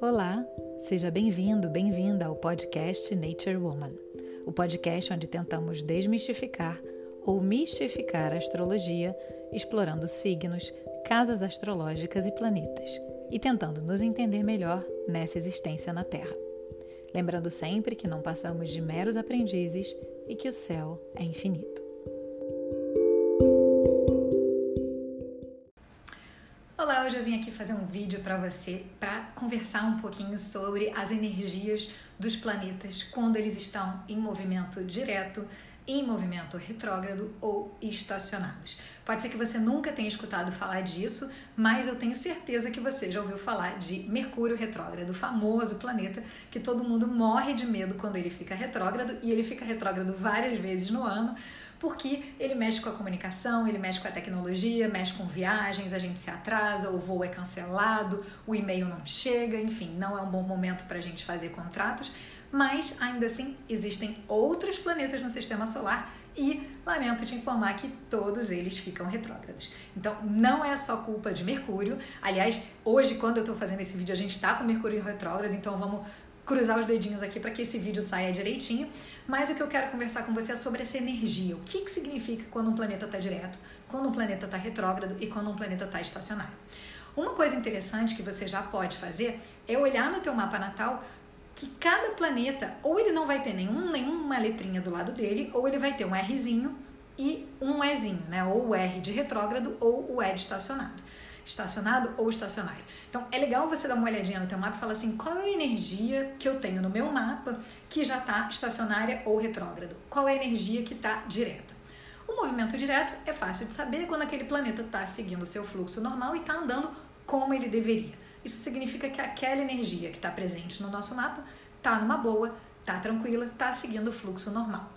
Olá, seja bem-vindo, bem-vinda ao podcast Nature Woman, o podcast onde tentamos desmistificar ou mistificar a astrologia, explorando signos, casas astrológicas e planetas, e tentando nos entender melhor nessa existência na Terra. Lembrando sempre que não passamos de meros aprendizes e que o céu é infinito. Hoje eu vim aqui fazer um vídeo para você para conversar um pouquinho sobre as energias dos planetas quando eles estão em movimento direto, em movimento retrógrado ou estacionados. Pode ser que você nunca tenha escutado falar disso, mas eu tenho certeza que você já ouviu falar de Mercúrio retrógrado, o famoso planeta que todo mundo morre de medo quando ele fica retrógrado e ele fica retrógrado várias vezes no ano porque ele mexe com a comunicação, ele mexe com a tecnologia, mexe com viagens, a gente se atrasa, o voo é cancelado, o e-mail não chega, enfim, não é um bom momento para a gente fazer contratos, mas ainda assim existem outros planetas no sistema solar e lamento te informar que todos eles ficam retrógrados. Então não é só culpa de Mercúrio. Aliás, hoje, quando eu estou fazendo esse vídeo, a gente está com Mercúrio retrógrado, então vamos cruzar os dedinhos aqui para que esse vídeo saia direitinho. Mas o que eu quero conversar com você é sobre essa energia. O que, que significa quando um planeta está direto, quando um planeta está retrógrado e quando um planeta está estacionário. Uma coisa interessante que você já pode fazer é olhar no teu mapa natal que cada planeta ou ele não vai ter nenhum, nenhuma letrinha do lado dele, ou ele vai ter um Rzinho e um Ezinho, né? Ou o R de retrógrado ou o E de estacionado estacionado ou estacionário. Então é legal você dar uma olhadinha no teu mapa e falar assim, qual é a energia que eu tenho no meu mapa que já está estacionária ou retrógrado? Qual é a energia que está direta? O movimento direto é fácil de saber quando aquele planeta está seguindo o seu fluxo normal e está andando como ele deveria. Isso significa que aquela energia que está presente no nosso mapa está numa boa, está tranquila, está seguindo o fluxo normal.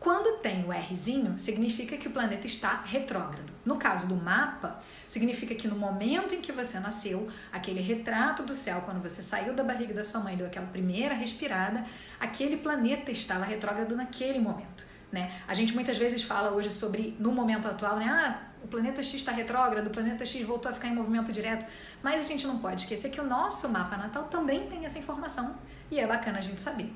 Quando tem o Rzinho, significa que o planeta está retrógrado. No caso do mapa, significa que no momento em que você nasceu, aquele retrato do céu, quando você saiu da barriga da sua mãe, deu aquela primeira respirada, aquele planeta estava retrógrado naquele momento. Né? A gente muitas vezes fala hoje sobre, no momento atual, né? Ah, o planeta X está retrógrado, o planeta X voltou a ficar em movimento direto. Mas a gente não pode esquecer que o nosso mapa natal também tem essa informação e é bacana a gente saber.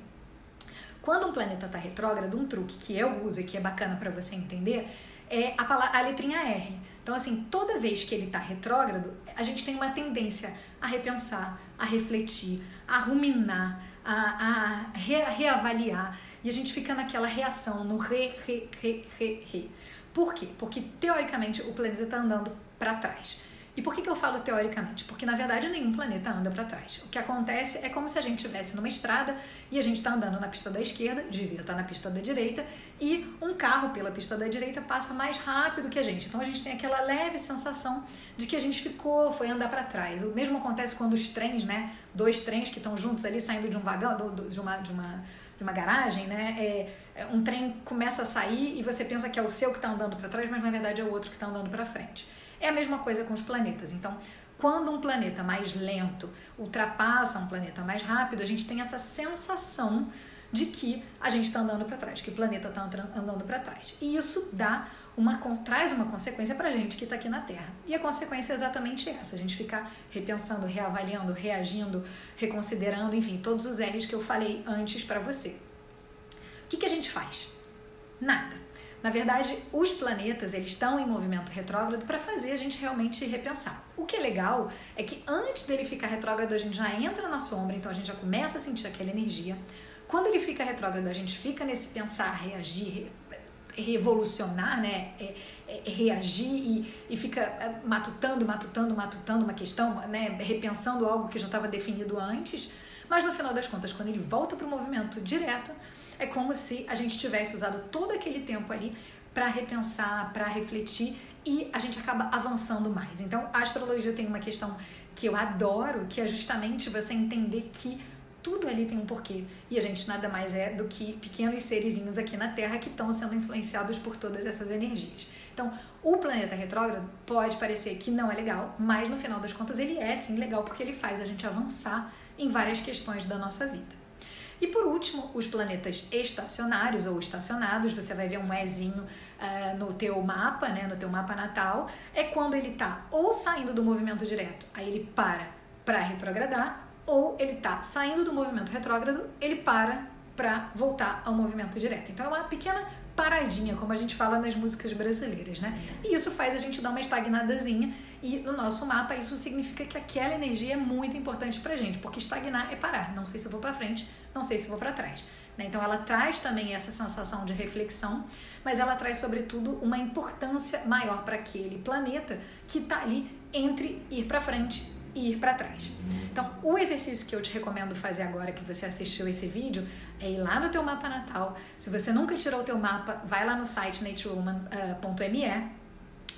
Quando um planeta está retrógrado, um truque que eu uso e que é bacana para você entender é a, palavra, a letrinha R. Então, assim, toda vez que ele está retrógrado, a gente tem uma tendência a repensar, a refletir, a ruminar, a, a re, reavaliar. E a gente fica naquela reação, no re, re, re, re, re. Por quê? Porque, teoricamente, o planeta está andando para trás. E por que, que eu falo teoricamente? Porque na verdade nenhum planeta anda para trás. O que acontece é como se a gente estivesse numa estrada e a gente está andando na pista da esquerda, devia estar tá na pista da direita, e um carro pela pista da direita passa mais rápido que a gente. Então a gente tem aquela leve sensação de que a gente ficou, foi andar para trás. O mesmo acontece quando os trens, né? Dois trens que estão juntos ali saindo de um vagão, de uma, de uma, de uma garagem, né? É, um trem começa a sair e você pensa que é o seu que está andando para trás, mas na verdade é o outro que está andando para frente. É a mesma coisa com os planetas. Então, quando um planeta mais lento ultrapassa um planeta mais rápido, a gente tem essa sensação de que a gente está andando para trás, que o planeta está andando para trás. E isso dá uma traz uma consequência para a gente que está aqui na Terra. E a consequência é exatamente essa: a gente ficar repensando, reavaliando, reagindo, reconsiderando, enfim, todos os R's que eu falei antes para você. O que, que a gente faz? Nada. Na verdade, os planetas eles estão em movimento retrógrado para fazer a gente realmente repensar. O que é legal é que antes dele ficar retrógrado, a gente já entra na sombra, então a gente já começa a sentir aquela energia. Quando ele fica retrógrado, a gente fica nesse pensar, reagir, revolucionar, né? É, é, é reagir e, e fica é, matutando, matutando, matutando uma questão, né? repensando algo que já estava definido antes. Mas no final das contas, quando ele volta para o movimento direto, é como se a gente tivesse usado todo aquele tempo ali para repensar, para refletir e a gente acaba avançando mais. Então, a astrologia tem uma questão que eu adoro, que é justamente você entender que tudo ali tem um porquê. E a gente nada mais é do que pequenos serezinhos aqui na Terra que estão sendo influenciados por todas essas energias. Então, o planeta retrógrado pode parecer que não é legal, mas no final das contas ele é sim legal porque ele faz a gente avançar em várias questões da nossa vida. E por último, os planetas estacionários ou estacionados, você vai ver um Ezinho uh, no teu mapa, né, no teu mapa natal, é quando ele está ou saindo do movimento direto, aí ele para para retrogradar, ou ele está saindo do movimento retrógrado, ele para para voltar ao movimento direto. Então é uma pequena paradinha, como a gente fala nas músicas brasileiras, né? E isso faz a gente dar uma estagnadazinha e no nosso mapa isso significa que aquela energia é muito importante pra gente, porque estagnar é parar. Não sei se eu vou para frente, não sei se vou para trás. Né? Então ela traz também essa sensação de reflexão, mas ela traz sobretudo uma importância maior para aquele planeta que está ali entre ir para frente e ir para trás. Então, o exercício que eu te recomendo fazer agora que você assistiu esse vídeo é ir lá no teu mapa natal. Se você nunca tirou o teu mapa, vai lá no site naturewoman.me,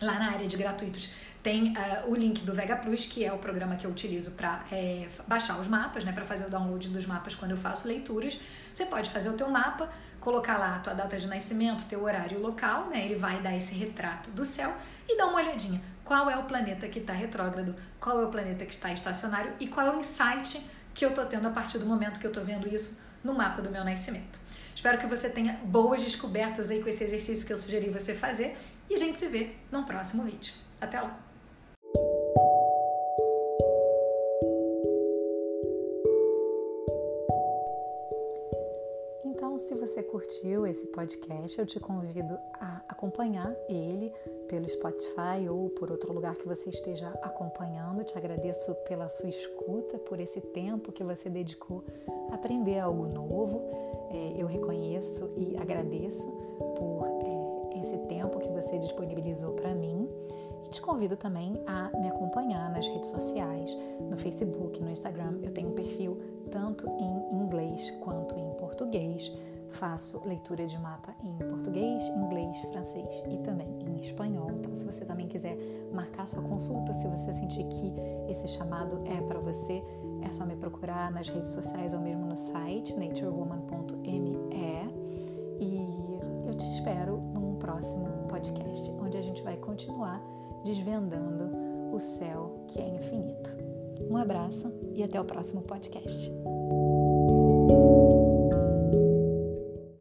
lá na área de gratuitos tem uh, o link do Vega Plus, que é o programa que eu utilizo para é, baixar os mapas, né, para fazer o download dos mapas quando eu faço leituras. Você pode fazer o teu mapa, colocar lá a tua data de nascimento, teu horário local, né, ele vai dar esse retrato do céu e dar uma olhadinha. Qual é o planeta que está retrógrado, qual é o planeta que está estacionário e qual é o insight que eu estou tendo a partir do momento que eu estou vendo isso no mapa do meu nascimento. Espero que você tenha boas descobertas aí com esse exercício que eu sugeri você fazer e a gente se vê no próximo vídeo. Até lá! se você curtiu esse podcast, eu te convido a acompanhar ele pelo Spotify ou por outro lugar que você esteja acompanhando. Te agradeço pela sua escuta, por esse tempo que você dedicou a aprender algo novo. É, eu reconheço e agradeço por é, esse tempo que você disponibilizou para mim. Te convido também a me acompanhar nas redes sociais, no Facebook, no Instagram. Eu tenho um perfil tanto em inglês quanto em português faço leitura de mapa em português, inglês, francês e também em espanhol. Então, se você também quiser marcar sua consulta, se você sentir que esse chamado é para você, é só me procurar nas redes sociais ou mesmo no site naturewoman.me e eu te espero num próximo podcast onde a gente vai continuar desvendando o céu que é infinito. Um abraço e até o próximo podcast.